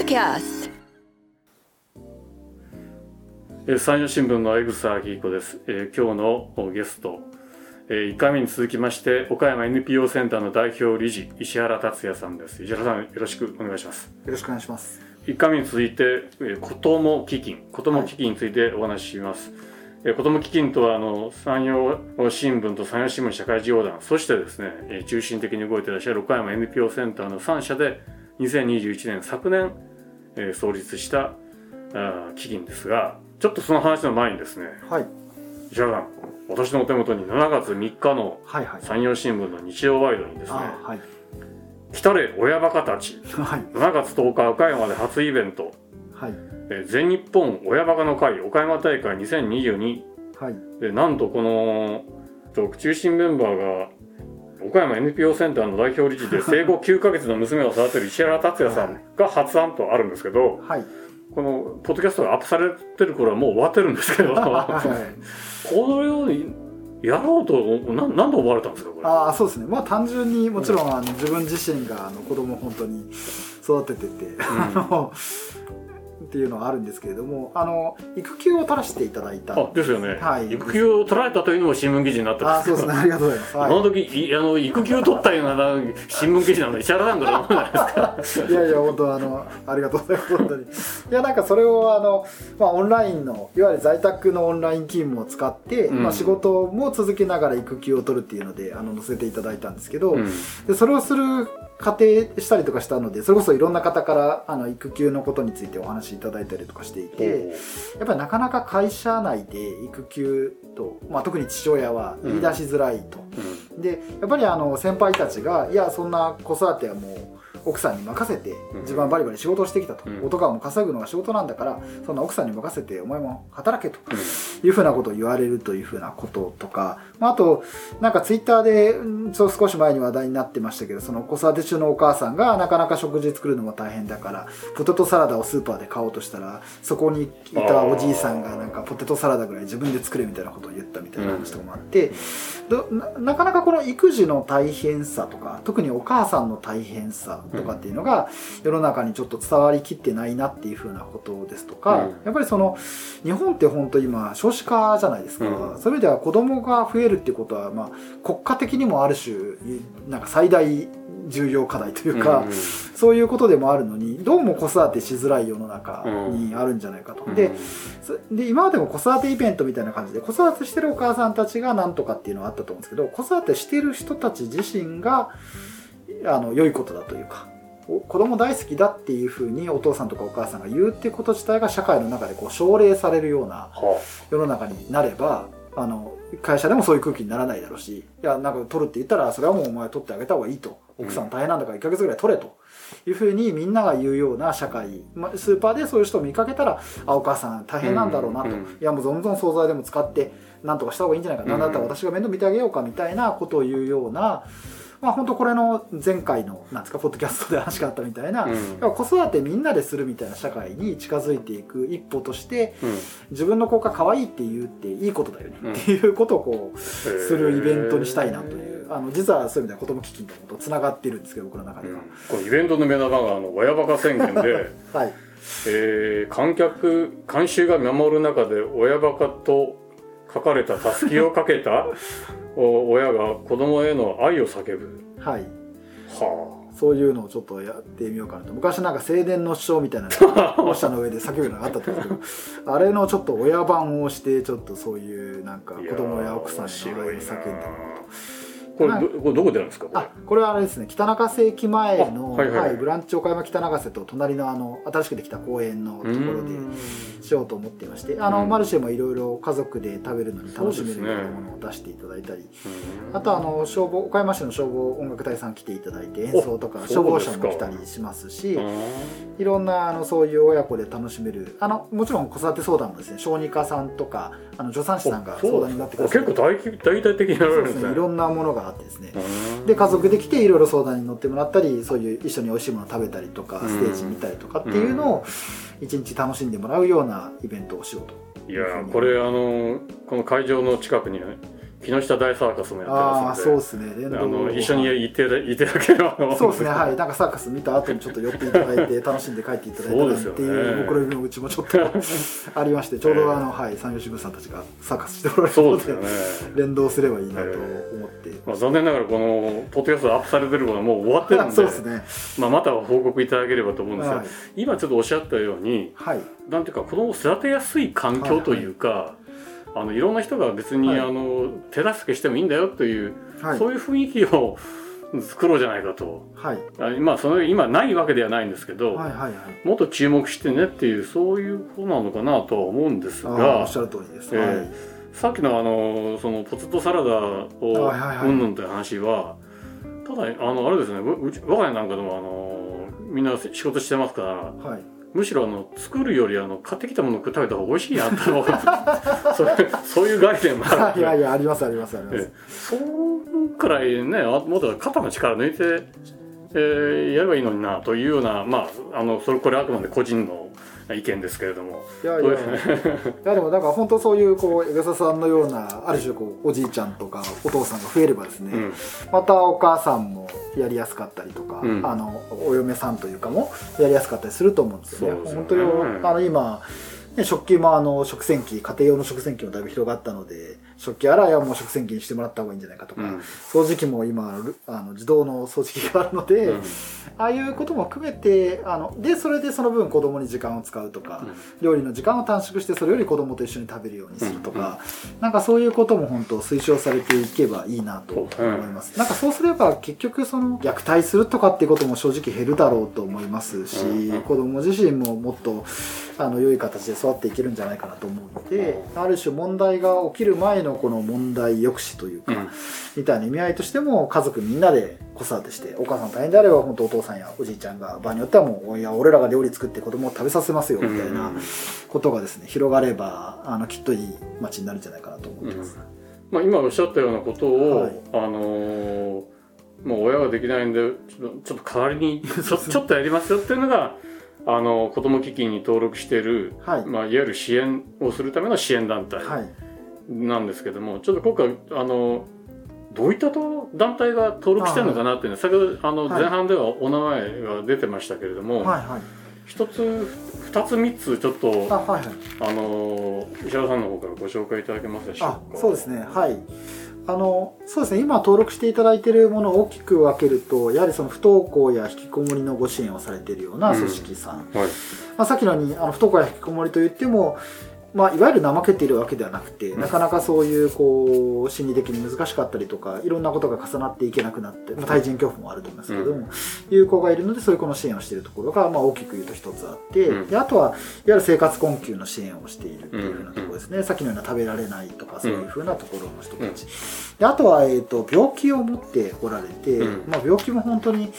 Podcast えー山陽新聞の江草明子です、えー今日のゲスト、え1回目に続きまして岡山 NPO センターの代表理事石原達也さんです。石原さんよろしくお願いします。よろしくお願いします。1回目に続いて、えー、子ども基金。子ども基金についてお話しします、えー子ども基金とはあの山陽新聞と山陽新聞社会事業団そしてですね、えー中心的に動いていらっしゃる岡山 NPO センターの3社で2021年昨年、えー創立したあー基金ですがちょっとその話の前にですねはい。石原さん私のお手元に7月3日の。山陽新聞の日曜ワイドにですねあはい。「来たれ親バカたちはい。7月10日岡山で初イベントはい。えー全日本親バカの会岡山大会2022はい。でなんとこのと中心メンバーが岡山 NPO センターの代表理事で生後9ヶ月の娘を育てる石原達也さんが発案とあるんですけどはい。このポッドキャストがアップされてる頃はもう終わってるんですけどこ はい。のようにやろうとななんで思われたんですかこれ？ああ、そうですね。まあ単純にもちろんあの自分自身があの子供を本当に育ててて、あのっていうのはあるんですけれども、あの育休を取らせていただいた。あですよね、はい育休を取られたというのも新聞記事になってますあーそうですね。ありがとうございます。このは時い あの育休取ったような新聞記事なので石原さんから思うじゃないですかい。いやいや本当あのありがとうございます本当に。いやなんかそれをあのまあオンラインのいわゆる在宅のオンライン勤務を使って、うんまあ仕事も続けながら育休を取るっていうのであの載せていただいたんですけど。うんでそれをする過程したりとかしたのでそれこそいろんな方からあの育休のことについてお話しいただいたりとかしていてやっぱりなかなか会社内で育休と、まあ、特に父親は言い出しづらいと、うでやっぱりあの先輩たちがいやそんな子育てはもう奥さんに任せてうん。自分はバリバリ仕事をしてきたと、うん。男はもう稼ぐのが仕事なんだからそんな奥さんに任せてお前も働けというふうなことを言われるというふうなこととか、まあ、あとなんかツイッターでうんそう少し前に話題になってましたけどその子育て中のお母さんがなかなか食事作るのも大変だからポテトサラダをスーパーで買おうとしたらそこにいたおじいさんがなんかポテトサラダぐらい自分で作れみたいなことを言ったみたいな話とかもあって、どななかなかこの育児の大変さとか特にお母さんの大変さとかっていうのが世の中にちょっと伝わりきってないなっていうふうなことですとか、うん。やっぱりその日本って本当今少子化じゃないですか、うん。そういう意味では子供が増えるっていうことは、まあ、国家的にもある種なんか最大重要課題というか、うんそういうことでもあるのにどうも子育てしづらい世の中にあるんじゃないかと。うん。でそで今までも子育てイベントみたいな感じで子育てしてるお母さんたちがなんとかっていうのはあったと思うんですけど子育てしてる人たち自身があの良いことだというかお子供大好きだっていうふうにお父さんとかお母さんが言うってこと自体が社会の中でこう奨励されるようなは世の中になればあの会社でもそういう空気にならないだろうしいやなんか取るって言ったらそれはもうお前取ってあげた方がいいと。奥さん大変なんだから1ヶ月ぐらい取れというふうにみんなが言うような社会、まスーパーでそういう人を見かけたらあお母さん大変なんだろうなと、うん。うんいやもうどんどん惣菜でも使ってなんとかした方がいいんじゃないか、うんなんだったら私が面倒見てあげようかみたいなことを言うようなまあ本当これの前回のなんですかポッドキャストで話があったみたいな、うん。子育てみんなでするみたいな社会に近づいていく一歩としてうん。自分の子が可愛いって言うっていいことだよね、うん。っていうことをこうすするイベントにしたいなという。あの実はそういう意味では子ども基金ともつながってるんですけど僕の中では、このイベントの目玉があの親バカ宣言で、はい。えー観客観衆が見守る中で親バカと書かれたたすきをかけたお親が子供への愛を叫ぶ。はい。はそういうのをちょっとやってみようかなと。昔なんか青年の主張みたいなの 校舎の上で叫ぶのがあったと思うんですけど あれのちょっと親版をしてちょっとそういうなんかあ子供や奥さんへの愛を叫んでみようと。これどこれどこでやるんですかこれ。あこれはあれですね北中瀬駅前の、あはいはい。はいブランチ岡山北長瀬と隣のあの新しくできた公園のところでうん。しようと思っていましてあの、うん。マルシェもいろいろ家族で食べるのに楽しめるようなものを出していただいたり、あとあの消防岡山市の消防音楽隊さん来ていただいて演奏とかお消防車も来たりしますしうんいろんなあのそういう親子で楽しめるあのもちろん子育て相談もですね小児科さんとかあの助産師さんが相談になってくださ結構大大々的にやるんですね。ねいろんなものがあってですね。うんで家族で来ていろいろ相談に乗ってもらったりそういう一緒に美味しいもの食べたりとかうん。ステージ見たりとかっていうのを一日楽しんでもらうようなイベントをしようといやーこれあのこの会場の近くに木下大サーカスもやってああそうますのでですね。連あの動一緒にいていてだければ そうですね。はい。なんかサーカス見た後にちょっと寄っていただいて楽しんで帰っていただいたらってそうですよね。いう僕のうちもちょっと ありましてちょうどあの、はい三吉部さんたちがサーカスしておられるのでそうですよね、連動すればいいなと思って、まあ、残念ながらこのポッドキャストアップされてるのはもう終わってるんで。そうですね。まあ、また報告いただければと思うんですが、はい、今ちょっとおっしゃったようにはい、なんていうか子供を育てやすい環境というか、いあのいろんな人が別に、はい。あの手助けしてもいいんだよという、はい。そういう雰囲気を作ろうじゃないかと。はい。あまあその今ないわけではないんですけど、はいはいはい。もっと注目してねっていうそういうことなのかなとは思うんですあーおがっしゃる通りです、えはい。えさっきのあのそのポテトサラダをうんぬんという話はただあのあれですねううち我が家なんかでもあのみんな仕事してますからはいむしろあの作るよりあの買ってきたものを食べた方が美味しいなって思う そういう そういう概念もあるいやいやありますありますあります、ええ。そうくらいねあもっと肩の力抜いて、えーやればいいのになというようなまああのそれこれあくまで個人の意見ですけれども。いやいや。いやいやでもなんか本当そういうこう江笠さんのようなある種こうおじいちゃんとかお父さんが増えればですね、うん。またお母さんもやりやすかったりとか、うん。あのお嫁さんというかもやりやすかったりすると思うんですよね。ね。本当にあの今ね、食器もあの食洗機家庭用の食洗機もだいぶ広がったので食器洗いはもう食洗機にしてもらった方がいいんじゃないかとか、うん。掃除機も今ルあの自動の掃除機があるので、うん。ああいうことも含めてあのでそれでその分子供に時間を使うとか、料理の時間を短縮してそれより子供と一緒に食べるようにするとか、なんかそういうことも本当推奨されていけばいいなと思います、なんかそうすれば結局その虐待するとかっていうことも正直減るだろうと思いますし、うん。子供自身ももっとあの良い形で育っていけるんじゃないかなと思うので、ある種問題が起きる前のこの問題抑止というか、うん。みたいな意味合いとしても家族みんなで子育てしてお母さん大変であれば本当お父さんやおじいちゃんが場合によってはもういや俺らが料理作って子供を食べさせますよみたいなうんことがですね広がればあのきっといい街になるんじゃないかなと思ってます。まあ、今おっしゃったようなことを、はい。あのーもう親ができないんでちょっとちょっと代わりに ちょちょっとやりますよっていうのがあの子ども基金に登録している、はい、まあ、いわゆる支援をするための支援団体。はい、なんですけども、ちょっと今回あのどういったと団体が登録してるのかなっていうのは、先ほどあのはい。前半ではお名前が出てましたけれども、はいはい。一つ二つ三つちょっとあはいはい。あの石原さんの方からご紹介いただけますでしょうあか。そうですね。はい。あのそうですね。今登録していただいているものを大きく分けるとやはりその不登校や引きこもりのご支援をされているような組織さん、はい。まあ、さっきのようにあの不登校や引きこもりといっても、まあ、いわゆる怠けているわけではなくて、うん。なかなかそういうこう心理的に難しかったりとかいろんなことが重なっていけなくなって、まあ、対人恐怖もあると思いますけども、いう子がいるのでそういう子の支援をしているところが、まあ、大きく言うと一つあって、うん。であとはいわゆる生活困窮の支援をしているっていうふうなところですね、さっきのような食べられないとかそういうふうなところの人たち、であとは、えー、と病気を持っておられて、うん。まあ、病気も本当に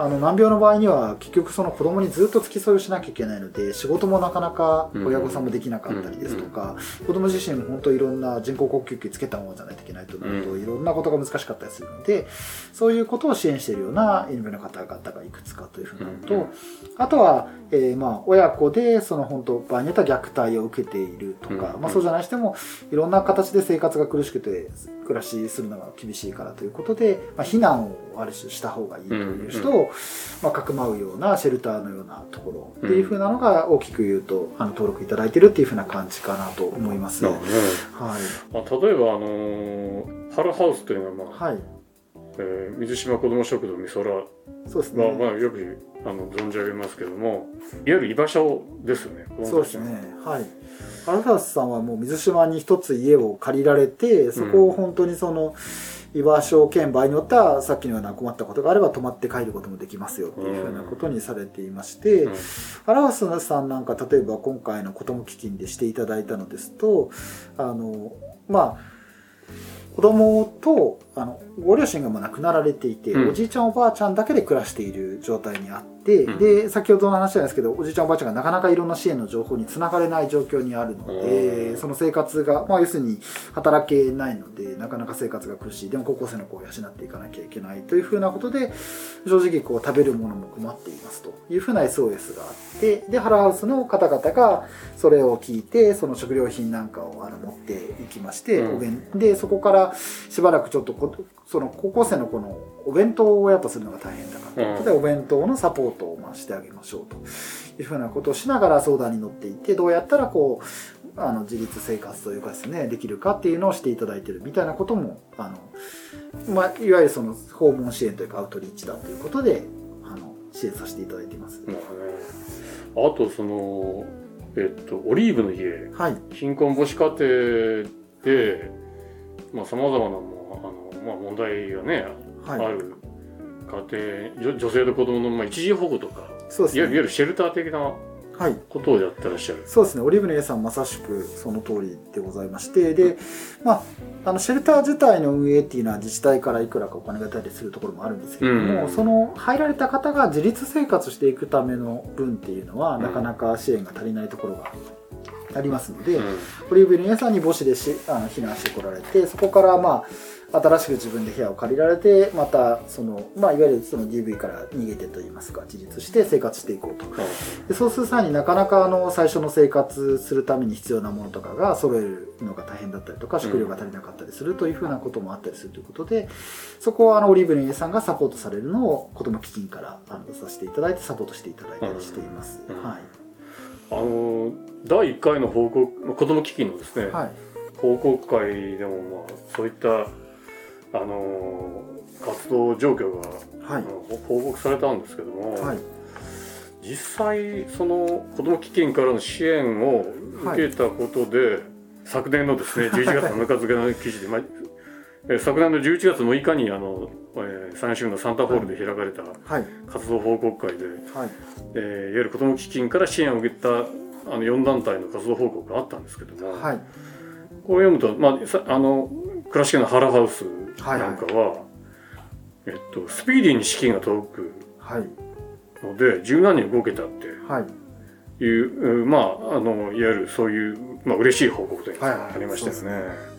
あの難病の場合には結局その子供にずっと付き添いをしなきゃいけないので仕事もなかなか親御さんもできなかったりですとか、子供自身も本当いろんな人工呼吸器つけたものじゃないといけないとなると、ういろんなことが難しかったりするのでそういうことを支援しているような NPO の方々がいくつかというふうなのと、うん。あとは、えーまあ親子でその本当場合によっては虐待を受けているとか、うんまあ、そうじゃない人もいろんな形で生活が苦しくて暮らしするのが厳しいからということで、まあ、避難をある種した方がいいという人を、まあ、かくまうようなシェルターのようなところっていうふうなのが大きく言うとあの登録いただいてるっていうふうな感じかなと思います。はなるほどね。い、まあ、例えばあのーハルハウスというのは、まあはい、えー水島子ども食堂美空は、そうですね。まあ、よくあの存じ上げますけどもいわゆる居場所ですよねそうですね。はい。アルファスさんはもう水島に一つ家を借りられて、そこを本当にその、居場所兼場合によってはさっきのような困ったことがあれば泊まって帰ることもできますよっていうふうなことにされていまして、うんアラワスさんなんか例えば今回の子ども基金でしていただいたのですとあのまあ子供とあのご両親がもう亡くなられていて、うん。おじいちゃんおばあちゃんだけで暮らしている状態にあって、うん。で先ほどの話なんですけどおじいちゃんおばあちゃんがなかなかいろんな支援の情報につながれない状況にあるので、うん。その生活が、まあ、要するに働けないのでなかなか生活が苦しい。でも高校生の子を養っていかなきゃいけないというふうなことで正直こう食べるものも困っていますというふうな SOS があってでハラハウスの方々がそれを聞いてその食料品なんかをあの持っていきまして、うん。でそこからがしばらくちょっとこその高校生の子のお弁当を親とするのが大変だから。ということで、お弁当のサポートをまあしてあげましょうというふうなことをしながら相談に乗っていってどうやったらこうあの自立生活というかですねできるかっていうのをしていただいてるみたいなこともあの、まあ、いわゆるその訪問支援というかアウトリーチだということであの支援させていただいています。まあね、あとそのえっとオリーブの家。はい、貧困母子家庭でまあさまざまなもうあの、まあ、問題がね、はいある家庭女女性と子供のまあ一時保護とかそうですね。いわゆるシェルター的なはい、ことをやってらっしゃる。そうですね。オリーブの家さんまさしくその通りでございまして、で、まあ、あのシェルター自体の運営っていうのは自治体からいくらかお金が出たりするところもあるんですけれども、うんその入られた方が自立生活していくための分っていうのは、うんなかなか支援が足りないところがありますので、うんオリーブの家さんに母子でしあの避難してこられてそこからまあ新しく自分で部屋を借りられてまたその、まあ、いわゆるその DV から逃げてといいますか自立して生活していこうと。でそうする際になかなかあの最初の生活するために必要なものとかが揃えるのが大変だったりとか食料が足りなかったりするというふうなこともあったりするということでそこはあのオリーブの家さんがサポートされるのを子ども基金からあの出させていただいてサポートしていただいたりしています。うん。はい。あの第1回の報告子ども基金のですね、はい。報告会でもまあそういったあの活動状況が、はい。報告されたんですけども、はい。実際その子ども基金からの支援を受けたことで、昨年のですね 11月7日付の記事で、まあえー昨年の11月6日にあの、えー、三州のサンタホールで開かれたはい。活動報告会で、はい。えーいわゆる子ども基金から支援を受けたあの4団体の活動報告があったんですけども、はい。こう読むと、まあ、さあの倉敷のハラハウスなんかは、えっと、スピーディーに資金が届くはい。ので十何人動けたってはい。いう、うんまあ、あのいわゆるそういう、まあ嬉しい報告というかはいはい。ありましたよそうね。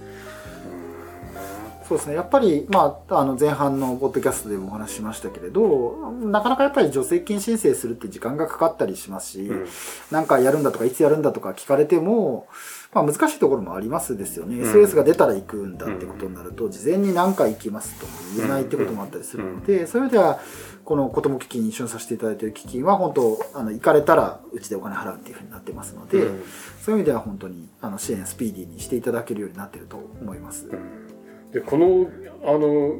そうですね。やっぱり、まあ、あの前半のポッドキャストでもお話ししましたけれどなかなかやっぱり助成金申請するって時間がかかったりしますし、うん。なんかやるんだとかいつやるんだとか聞かれても、まあ、難しいところもありますですよね、ん。SOS が出たら行くんだってことになると、事前に何回行きますとも言えないってこともあったりするので、そういう意味ではこの子ども基金に一緒にさせていただいている基金は本当あの行かれたらうちでお金払うっていうふうになってますので、うん。そういう意味では本当にあの支援スピーディーにしていただけるようになっていると思います。でこのあの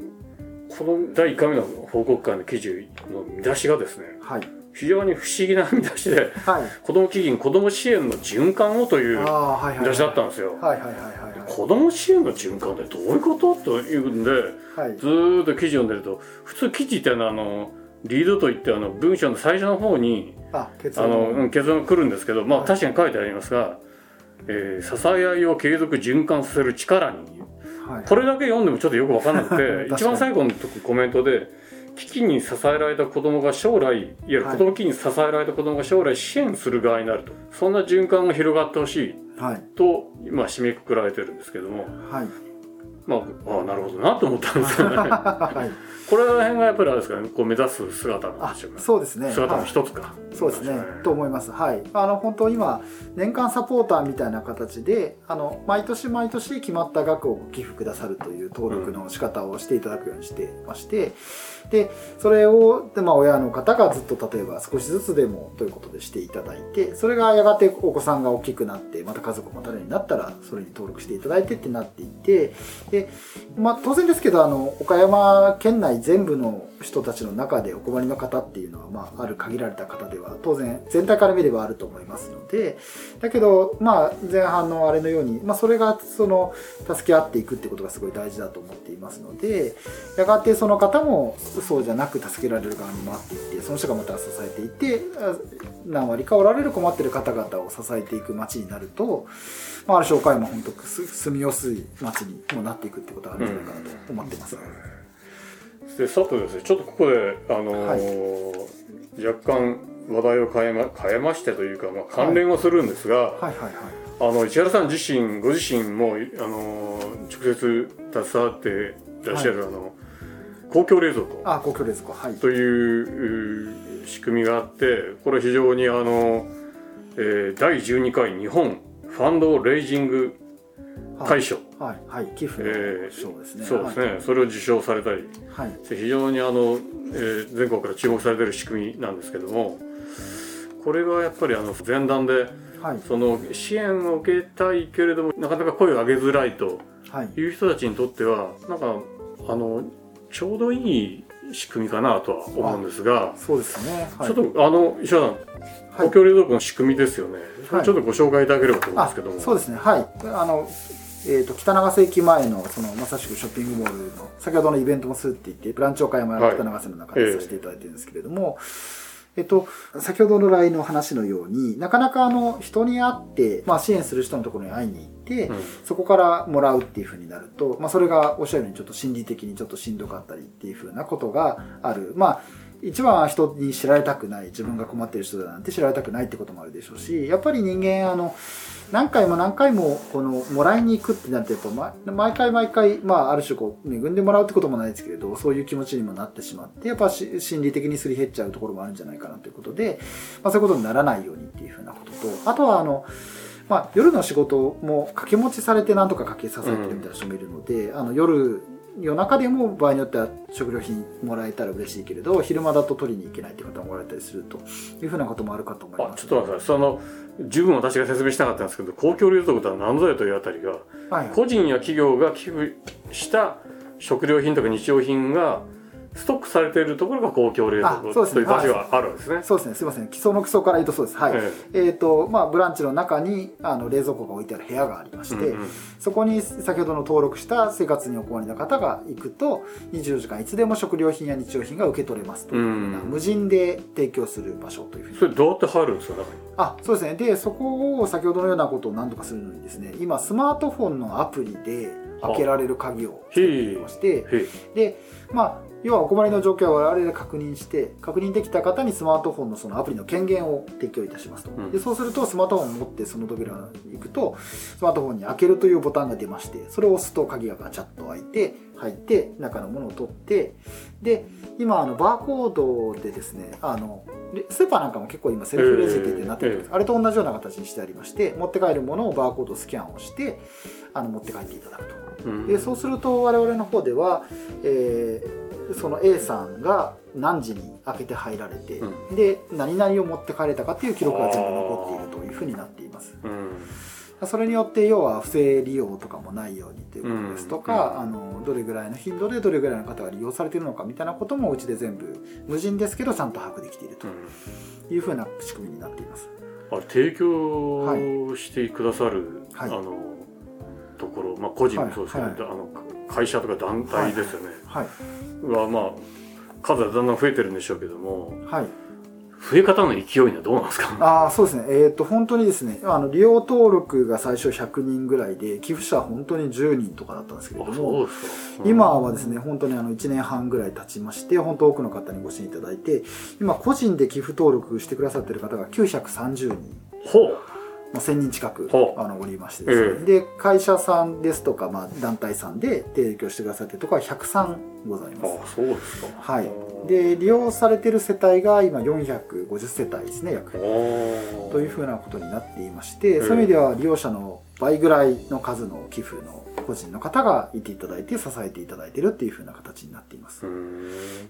この第1回目の報告会の記事の見出しがですねはい、非常に不思議な見出しではい。子ども基金子ども支援の循環をという見出しだったんですよ。はいはいはいはい子ども支援の循環ってどういうこと？というんではい。ずーっと記事読んでると普通記事ってあのあのリードといってあの文章の最初の方にあの、結論が来るんですけど、まあ、はい。確かに書いてありますが、えー支え合いを継続循環させる力にはい。これだけ読んでもちょっとよく分かんなくて 一番最後のコメントで危機に支えられた子供が将来いわゆるはい。子供危機に支えられた子供が将来支援する側になると。そんな循環が広がってほしいはい。と、まあ、締めくくられてるんですけども、はいまあ、ああなるほどなと思ったんですよね。はい。これら辺がやっぱりあれですかね。こう目指す姿なんあでしょうね。そうですね。姿のはい一つか、そうですね、と思います。はい。あの、本当今、年間サポーターみたいな形で、あの、毎年毎年決まった額をご寄付くださるという登録の仕方をしていただくようにしてまして、で、それを、でまあ、親の方がずっと例えば少しずつでもということでしていただいて、それがやがてお子さんが大きくなって、また家族を持たれるようになったら、それに登録していただいてってなっていて、で、まあ、当然ですけど、あの、岡山県内全部の人たちの中でお困りの方っていうのは、まあ、ある限られた方では、当然、全体から見ればあると思いますので、だけど、まあ、前半のあれのように、まあ、それが、その、助け合っていくってことがすごい大事だと思っていますので、やがてその方も、そうじゃなく助けられる側に回っていって、その人がまた支えていって、何割かおられる困ってる方々を支えていく街になると、まあ、ある種岡山本当す住みやすい街にもなっていくってことがあるんじゃないかなと思ってます。でさてですねちょっとここで、あのー若干話題を変えま変えましてというか、まあ、関連をするんですが、はいはいはい。あの市原さん自身ご自身も、あのー直接携わっていらっしゃる、あの公共冷蔵庫あ、公共冷蔵庫。はい。というう仕組みがあってこれ非常にあの、えー第12回日本ファンドレイジング大賞、はいはい寄付えの賞ですね、ーそうですね、それを受賞されたり。はい、はい非常にあの、えー全国から注目されている仕組みなんですけどもこれがやっぱりあの前段ではい。その支援を受けたいけれどもなかなか声を上げづらいとはい。いう人たちにとってはなんかあのちょうどいい仕組みかなとは思うんですが、そうですね、はい、ちょっとあの石原さん、はい。公共冷蔵庫の仕組みですよね、はい。ちょっとご紹介いただければと思うんであすけども、そうですね。はい。あのえー、と北長瀬駅前のそのまさしくショッピングモールの先ほどのイベントもするって言ってブランチ岡山はい北長瀬の中でさせていただいてるんですけれども、えっと、先ほどの LINE の話のようになかなかあの人に会って、まあ、支援する人のところに会いに行って、うん。そこからもらうっていうふうになると、まあ、それがおっしゃるようにちょっと心理的にちょっとしんどかったりっていうふうなことがある。まあ一番は人に知られたくない自分が困ってる人だなんて知られたくないってこともあるでしょうしやっぱり人間あの何回も何回もこのもらいに行くってなってやっぱま毎回毎回、まあ、ある種こう恵んでもらうってこともないですけれどそういう気持ちにもなってしまってやっぱし心理的にすり減っちゃうところもあるんじゃないかなということで、まあ、そういうことにならないようにっていうふうなこととあとはあのまあ、夜の仕事も掛け持ちされてなんとか掛け支えてるみたいな人もいるので、あの夜夜中でも場合によっては食料品もらえたら嬉しいけれど昼間だと取りに行けないという方もおられたりするというふうなこともあるかと思います。あちょっと待ってその十分私が説明したかったんですけど公共冷蔵庫とは何ぞやというあたりがはい。個人や企業が寄付した食料品とか日用品がストックされているところが公共冷蔵庫という場所があるわけですね。そうですね。すいません。基礎の基礎から言うとそうです。はい、ええ。ーとまあ、ブランチの中にあの冷蔵庫が置いてある部屋がありまして、うんうん。そこに先ほどの登録した生活にお困りの方が行くと24時間いつでも食料品や日用品が受け取れますと。いうよう無人で提供する場所というふうに。それどうやって入るんですか中に？あそうですね。でそこを先ほどのようなことを何とかするのにですね今スマートフォンのアプリで開けられる鍵を作っていましてでまあ要はお困りの状況は我々で確認して確認できた方にスマートフォンのそのアプリの権限を提供いたしますと、うん。でそうするとスマートフォンを持ってその扉に行くとスマートフォンに開けるというボタンが出ましてそれを押すと鍵がガチャッと開いて入って中のものを取ってで今あのバーコードでですねあのレスーパーなんかも結構今セルフレジって言ってなってるんです、あれと同じような形にしてありまして持って帰るものをバーコードスキャンをしてあの持って帰っていただくと。うん。でそうすると我々の方では、えーその A さんが何時に開けて入られて、うで何々を持って帰れたかっていう記録が全部残っているというふうになっています。うんそれによって要は不正利用とかもないようにということですとか、うんあのどれぐらいの頻度でどれぐらいの方が利用されているのかみたいなこともうちで全部無人ですけどちゃんと把握できているとうん。いうふうな仕組みになっています。あれ提供してくださる、はい。あのところ、まあ、個人もそうですけど、はいはいあの会社とか団体ですよね、はい。はまあ数はだんだん増えてるんでしょうけどもはい増え方の勢いはどうなんですか？ああそうですね。えっ、と本当にですねあの利用登録が最初100人ぐらいで寄付者は本当に10人とかだったんですけれどあもそうですか、今はですね本当にあの1年半ぐらい経ちまして本当多くの方にご支援いただいて今個人で寄付登録してくださってる方が930人。ほうまあ1000人近くあのおりましてですね、で会社さんですとか、まあ、団体さんで提供してくださってるところは103ございます。あそうですか。はい。で利用されてる世帯が今450世帯ですね約。おというふうなことになっていまして、そういう意味では利用者の倍ぐらいの数の寄付の個人の方がいていただいて支えていただいてるっていうふうな形になっています。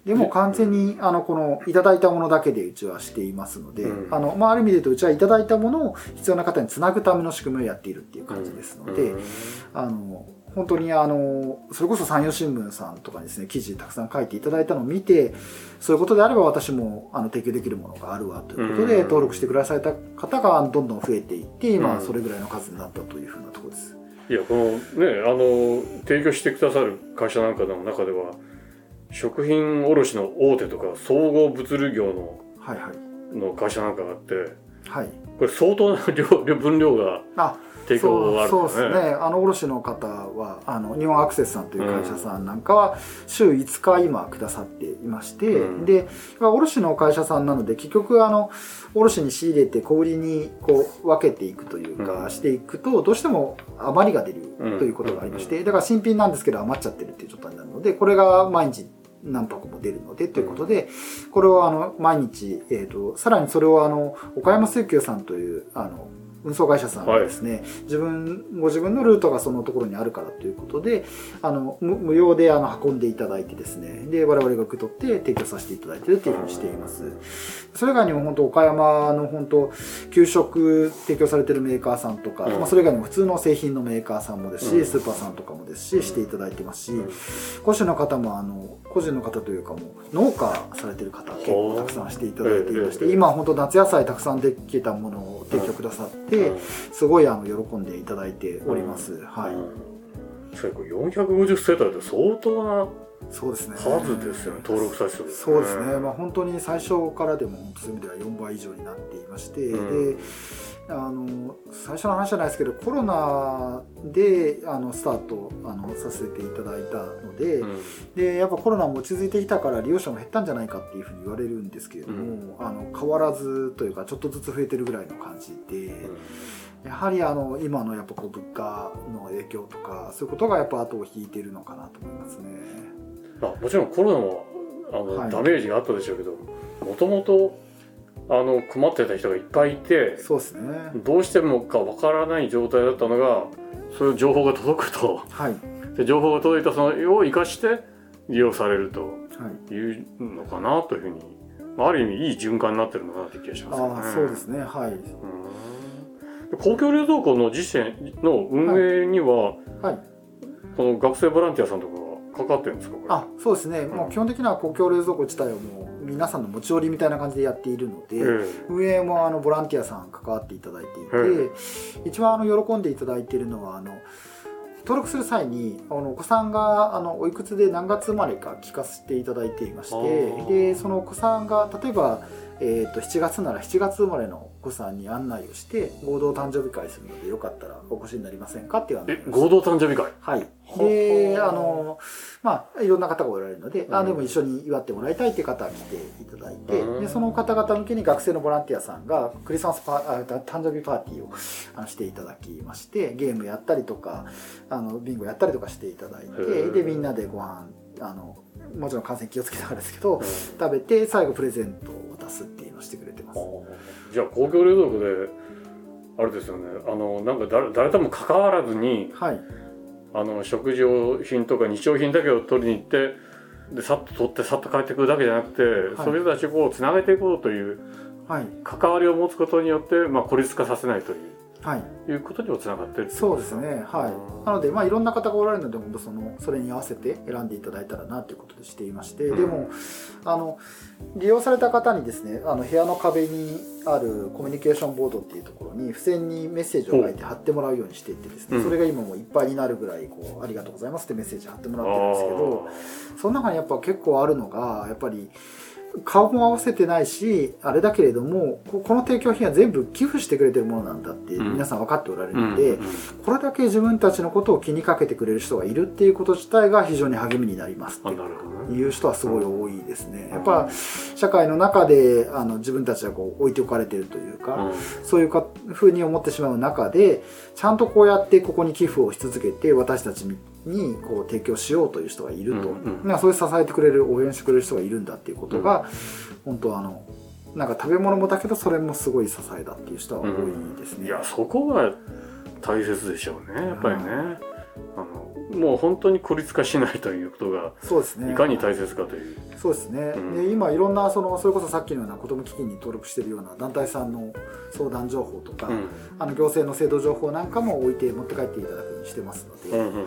でも完全にあのこのいただいたものだけでうちはしていますので、うん。あのまあ、ある意味で言うとうちはいただいたものを必要な方につなぐための仕組みをやっているっていう感じですので、あの本当にあのそれこそ山陽新聞さんとかにですね記事たくさん書いていただいたのを見てそういうことであれば私もあの提供できるものがあるわということで、うん。登録してくださった方がどんどん増えていって今うん。それぐらいの数になったというふうなところです。いやこのねあの提供してくださる会社なんかの中では食品卸の大手とか総合物流業のはいはい。の会社なんかがあってはいこれ相当な量量分量があ提供があるね。そうですね。あの卸の方はあの日本アクセスさんという会社さんなんかは週5日今くださっていまして、うん。でまあ卸の会社さんなので結局あの卸に仕入れて小売りにこう分けていくというか、うん。していくとどうしても余りが出るうんということがありまして、だから新品なんですけど余っちゃってるっていう状態になるのでこれが毎日何泊も出るのでということで、これをあの毎日、えー、とさらにそれをあの岡山水球さんというあの運送会社さんがですね、自分ご自分のルートがそのところにあるからということであの無無料であの運んでいただいてですねで我々が受け取って提供させていただいてるっていうふうにしています。それ以外にも本当岡山の本当給食提供されてるメーカーさんとか、うん。まあ、それ以外にも普通の製品のメーカーさんもですし、うん。スーパーさんとかもですししていただいてますし、個人の方もあの個人の方というかもう農家されてる方結構たくさんしていただいていまして、ええ今本当夏野菜たくさんできたものを提供くださって、うんすごいあの喜んでいただいております、はい、うん。それこれ450世帯って相当なそうですね。数ですよね登録者数。ですそうですね、まあ、本当に最初からでもそういう意味では4倍以上になっていまして、うん。であの最初の話じゃないですけどコロナであのスタートあのさせていただいたので、うん。でやっぱコロナも落ち着いてきたから利用者も減ったんじゃないかっていうふうに言われるんですけれども、あの変わらずというかちょっとずつ増えてるぐらいの感じで、やはりあの今のやっぱこう物価の影響とかそういうことがやっぱ後を引いてるのかなと思いますね。まあ、もちろんコロナもあの、はい。ダメージがあったでしょうけどもともとあの困ってた人がいっぱいいてそうですね。どうしてもかわからない状態だったのがそういう情報が届くとはい。で情報が届いたそのを生かして利用されるとはい。いうのかなというふうに、まあ、ある意味いい循環になってるのかなという気がしますよね。そうですね。はい。うん公共冷蔵庫の実践の運営には、はい。この学生ボランティアさんとかが関わってるんですかあ、そうですね。んもう基本的には公共冷蔵庫自体をもう皆さんの持ち寄りみたいな感じでやっているので、え運営もあのボランティアさん関わっていただいていて、一番あの喜んでいただいているのはあの登録する際にあのお子さんがあのおいくつで何月生まれか聞かせていただいていましてでそのお子さんが例えば、えー、と7月なら7月生まれのお子さんに案内をして合同誕生日会するのでよかったらお越しになりませんかっていう案内をえ合同誕生日会？はい。ほで、ほあの、まあ、いろんな方がおられるので、うん。あでも一緒に祝ってもらいたいっていう方は来ていただいて、うん。でその方々向けに学生のボランティアさんがクリスマスパーあ誕生日パーティーをあのしていただきまして、ゲームやったりとか、あのビンゴやったりとかしていただいて、へで、みんなでご飯、あの、もちろん感染気をつけながらですけど、うん食べて最後プレゼントを渡すっていうのをしてくれてます。じゃあ公共冷蔵庫であれですよねあのなんか誰誰とも関わらずにはい。あの食料品とか日用品だけを取りに行ってでさっと取ってさっと帰ってくるだけじゃなくて、はいそういう人たちをつなげていこうというはい。関わりを持つことによって、まあ、孤立化させないというはい。いうことにもつながってるそうですね、かはい。なので、まあ、いろんな方がおられるので、その、それに合わせて選んでいただいたらなということでしていまして、うん。でも、あの、利用された方にですね、あの、部屋の壁にあるコミュニケーションボードっていうところに、付箋にメッセージを書いて貼ってもらうようにしていってですね、うん。それが今もういっぱいになるぐらい、こう、ありがとうございますってメッセージ貼ってもらってるんですけど、その中にやっぱ結構あるのが、やっぱり、顔も合わせてないし、あれだけれども、ここの提供品は全部寄付してくれてるものなんだって皆さん分かっておられるので、これだけ自分たちのことを気にかけてくれる人がいるっていうこと自体が非常に励みになりますっていう人はすごい多いですね。やっぱ社会の中であの自分たちはこう置いておかれてるというか、そういうか風に思ってしまう中でちゃんとこうやってここに寄付をし続けて私たちにこう提供しようという人がいると、うんうん。まあそういう支えてくれる応援してくれる人がいるんだっていうことが、本当あのなんか食べ物もだけどそれもすごい支えだっていう人は多いですね。いやそこが大切でしょうねやっぱりね、あのもう本当に孤立化しないということがそうですね。いかに大切かという、そうですね、うん。で今いろんなそのそれこそさっきのような子ども基金に登録しているような団体さんの相談情報とか、うん。あの行政の制度情報なんかも置いて持って帰っていただくようにしてますので、うんうんうん。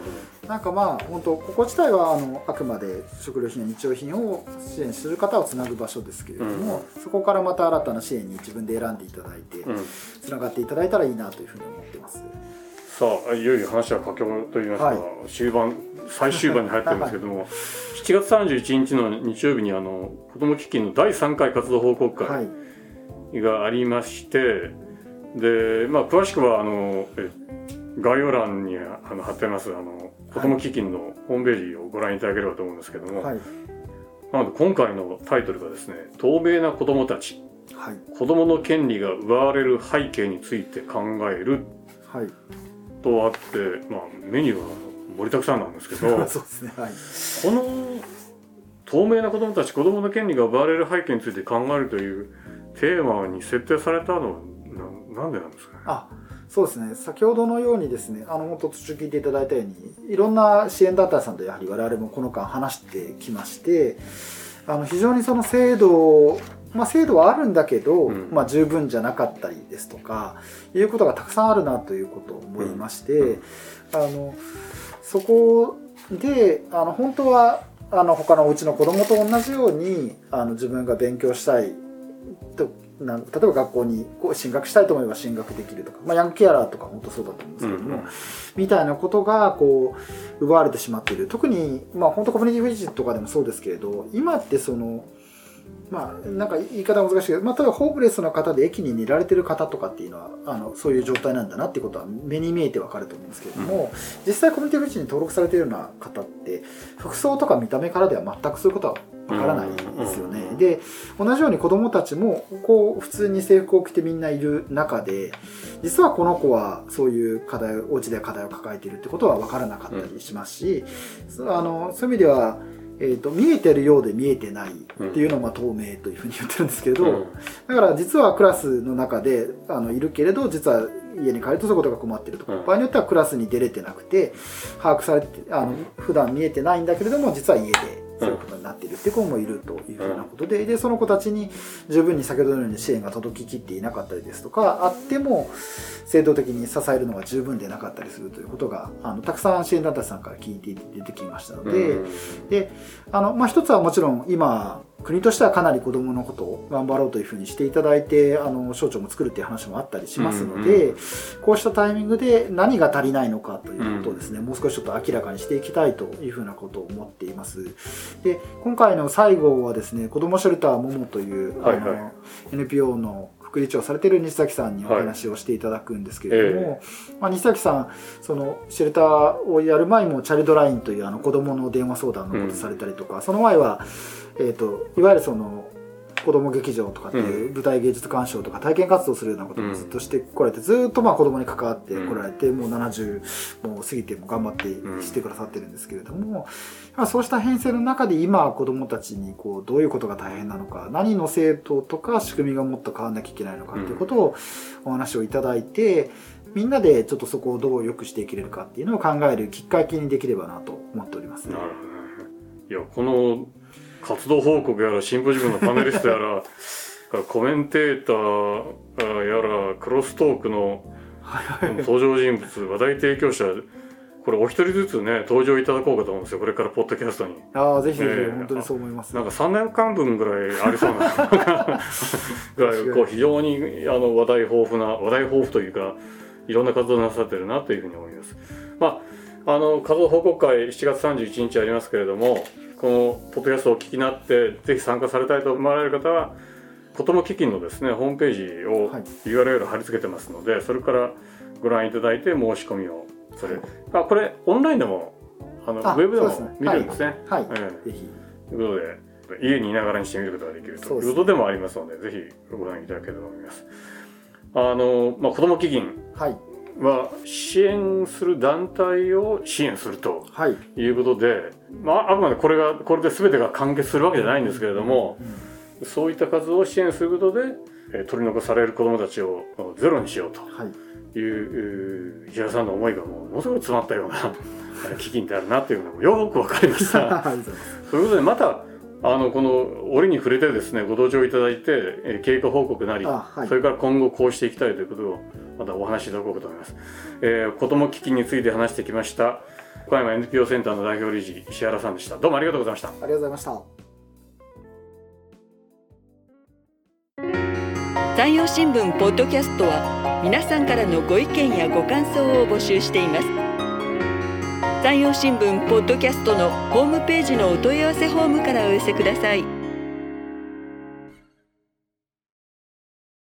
なんかまあ本当ここ自体はあのあくまで食料品や日用品を支援する方をつなぐ場所ですけれども、そこからまた新たな支援に自分で選んでいただいて、うん。つながっていただいたらいいなというふうに思ってます。さあいよいよ話は佳境といいますか、はい。終盤最終盤に入ってるんですけども、7月31日の日曜日にあの子ども基金の第3回活動報告は会い、がありまして、でまあ詳しくはあのえ概要欄にあの貼ってますあの子ども基金のホームページをご覧いただければと思うんですけども、はい、なので今回のタイトルがですね「透明な子どもたちはい、子どもの権利が奪われる背景について考える」はい、とあって、まあ、メニューは盛りだくさんなんですけど そうですね、はい。この透明な子どもたち子どもの権利が奪われる背景について考えるというテーマに設定されたのはななんでなんですかね？あそうですね先ほどのようにですねあの本当途中聞いていただいたようにいろんな支援団体さんとやはり我々もこの間話してきましてあの非常にその制度まあ、制度はあるんだけど、うん。まあ、十分じゃなかったりですとかいうことがたくさんあるなということを思いまして、うん。あのそこであの本当はあの他のお家の子供と同じようにあの自分が勉強したいとなん例えば学校にこう進学したいと思えば進学できるとか、まあ、ヤングケアラーとか本当そうだと思うんですけども、うんうん。みたいなことがこう奪われてしまっている。特に、まあ、本当コミュニティフリージとかでもそうですけれど今ってそのまあなんか言い方難しいけど、まあ、例えばホームレスの方で駅に寝られてる方とかっていうのはあのそういう状態なんだなっていうことは目に見えてわかると思うんですけれども、実際コミュニティフリージに登録されているような方って服装とか見た目からでは全くそういうことはわからないですよね。うんで同じように子どもたちもこう普通に制服を着てみんないる中で実はこの子はそういう課題お家で課題を抱えているってことは分からなかったりしますし、そあのそういう意味では、えー、と見えてるようで見えてないっていうのをまあ透明というふうに言ってるんですけれど、うん。だから実はクラスの中であのいるけれど実は家に帰るとそういうことが困ってるとか、うん。場合によってはクラスに出れてなくて把握されてあの普段見えてないんだけれども実は家でそういうことになっているっていう子もいるというふうなことで,、でその子たちに十分に先ほどのように支援が届ききっていなかったりですとかあっても制度的に支えるのが十分でなかったりするということがあのたくさん支援団体さんから聞いて出てきましたので。うんであの、まあ、一つはもちろん今国としてはかなり子どものことを頑張ろうというふうにしていただいてあの省庁も作るっていう話もあったりしますので、うんこうしたタイミングで何が足りないのかということをですね、もう少しちょっと明らかにしていきたいというふうなことを思っています。で今回の最後はですね子どもシェルターももという、はいはい。あの NPO の副理事長をされている西崎さんにお話をしていただくんですけれども、まあ、西崎さんそのシェルターをやる前もチャイルドラインというあの子どもの電話相談のことされたりとか、その前は、えー、といわゆるその子ども劇場とかっていう舞台芸術鑑賞とか体験活動するようなこともずっとしてこられて、ずっとまあ子どもに関わってこられて、もう70もう過ぎても頑張ってしてくださってるんですけれども、まあ、そうした編成の中で今子どもたちにこうどういうことが大変なのか何の制度とか仕組みがもっと変わんなきゃいけないのかっていうことをお話をいただいてみんなでちょっとそこをどう良くしていけれるかっていうのを考えるきっかけにできればなと思っております。なるほどね。いやこの活動報告やらシンポジウムのパネリストやら コメンテーターやらクロストークの登場人物話題提供者これお一人ずつね登場いただこうかと思うんですよ。これからポッドキャストに。ああぜひぜひ、ええ本当にそう思います。なんか3年間分ぐらいありそうな。ぐらいこう非常にあの話題豊富な話題豊富というかいろんな活動なさってるなというふうに思います。まああの活動報告会7月31日ありますけれどもこのポッドキャストをお聞きになってぜひ参加されたいと思われる方は子ども基金のですねホームページをはい。URL 貼り付けてますので、それからご覧いただいて申し込みをそれあこれオンラインでもあのウあェブでも見れるんですね。はい、ということで家にいながらにしてみることができるということでもありますのでぜひご覧いただければと思います。あのまあ、子ども基金はいは支援する団体を支援するとはい。いうことで、まあ、あくまでこれがこれで全てが完結するわけじゃないんですけれども、そういった活動を支援することで、えー取り残される子どもたちをゼロにしようとはい。いううー石原さんの思いがもうものすごい詰まったようなえー基金であるなというのもよくわかりました。ということでまたあのこの折に触れてですねご同調いただいて、えー経過報告なり、あはい。それから今後こうしていきたいということをまたお話しいただこうかと思います。えー、子ども基金について話してきました小山 NPO センターの代表理事石原さんでした。どうもありがとうございました。ありがとうございました。山陽新聞ポッドキャストは皆さんからのご意見やご感想を募集しています山陽新聞ポッドキャストのホームページのお問い合わせフォームからお寄せください